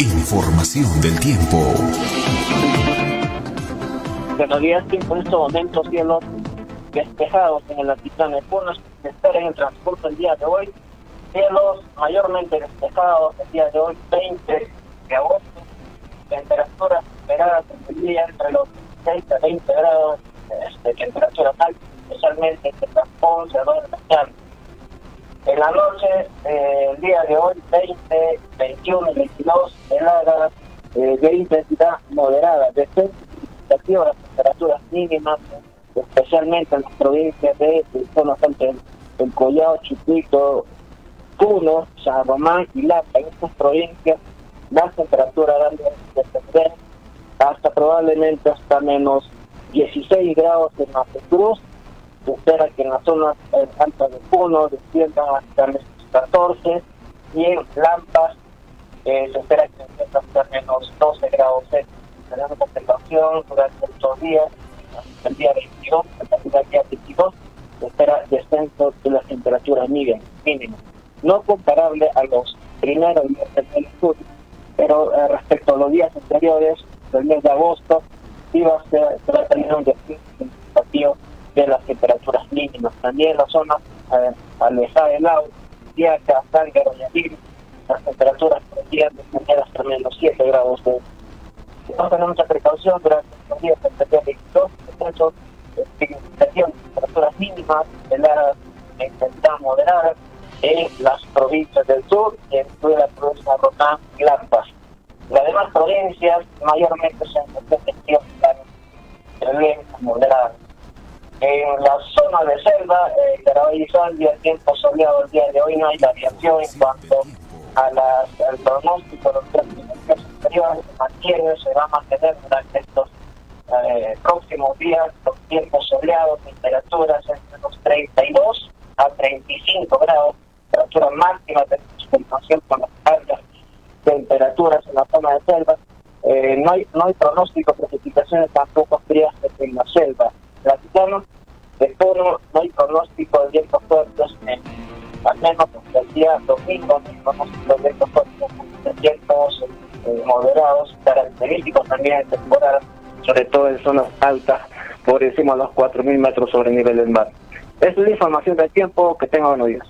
Información del tiempo. Buenos días, tiempo en estos momentos, cielos despejados en el altiplano Puno. Se espera en el transcurso del día de hoy. Cielos mayormente despejados el día de hoy, 20 de agosto. Temperaturas esperadas en el día entre los 6 a 20 grados de temperatura alta, especialmente entre las 11 a 2 de la tarde. En la noche, eh, el día de hoy, 20, 21, 22, heladas eh, de intensidad moderada, de las temperaturas mínimas, especialmente en las provincias de, zona el Collao, Chupito, Puno, San Román y Lapa. En estas provincias las temperaturas van a descender hasta probablemente hasta menos 16 grados en Cruz se espera que en las zonas altas de Puno desciendan hasta menos 14 y en Lampas eh, se espera que descienda hasta menos 12 grados Tenemos observación durante estos días, el día 22, hasta el día 22, se espera descenso de las temperaturas mínimas, no comparable a los primeros días del sur, pero eh, respecto a los días anteriores, del mes de agosto, iba a ser, se va a tener un descenso significativo de las temperaturas mínimas. También en la zona eh, alejadas del lago, Diaca, Sálgaro y las temperaturas podrían descender hasta menos 7 grados de a tener mucha precaución durante los días día 22, descenso significación de temperaturas mínimas la intensidad moderada en las provincias del sur, toda la provincia de Rotán y Lampas. Las demás provincias mayormente se encuentran en moderadas. En la zona de selva, eh, Caraballo y el tiempo soleado el día de hoy no hay variación en cuanto a las, al pronóstico los tres anteriores, se mantiene, se va a mantener durante estos eh, próximos días los tiempos soleados, temperaturas entre los 32 a 35 grados, temperatura máxima de comparación con las altas temperaturas en la zona de selva. Eh, no hay no hay pronóstico de precipitaciones tampoco frías en la selva. De todo, no hay pronóstico de vientos fuertes, al menos el día domingo, hay pronóstico de vientos fuertes, vientos eh, moderados, característicos también de temporada, sobre todo en zonas altas, por encima de los 4.000 metros sobre el nivel del mar. Es la información del tiempo, que tenga buenos días.